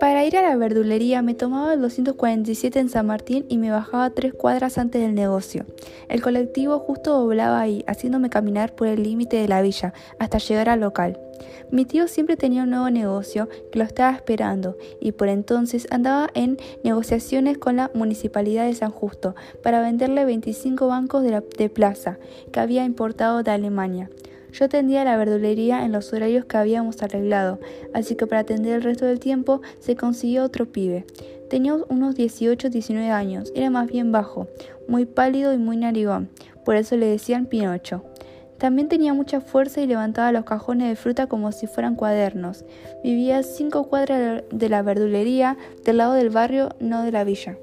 Para ir a la verdulería me tomaba el 247 en San Martín y me bajaba tres cuadras antes del negocio. El colectivo justo doblaba ahí, haciéndome caminar por el límite de la villa hasta llegar al local. Mi tío siempre tenía un nuevo negocio que lo estaba esperando y por entonces andaba en negociaciones con la Municipalidad de San Justo para venderle 25 bancos de, de plaza que había importado de Alemania. Yo atendía la verdulería en los horarios que habíamos arreglado, así que para atender el resto del tiempo se consiguió otro pibe. Tenía unos 18-19 años, era más bien bajo, muy pálido y muy narigón, por eso le decían Pinocho. También tenía mucha fuerza y levantaba los cajones de fruta como si fueran cuadernos. Vivía cinco cuadras de la verdulería, del lado del barrio, no de la villa.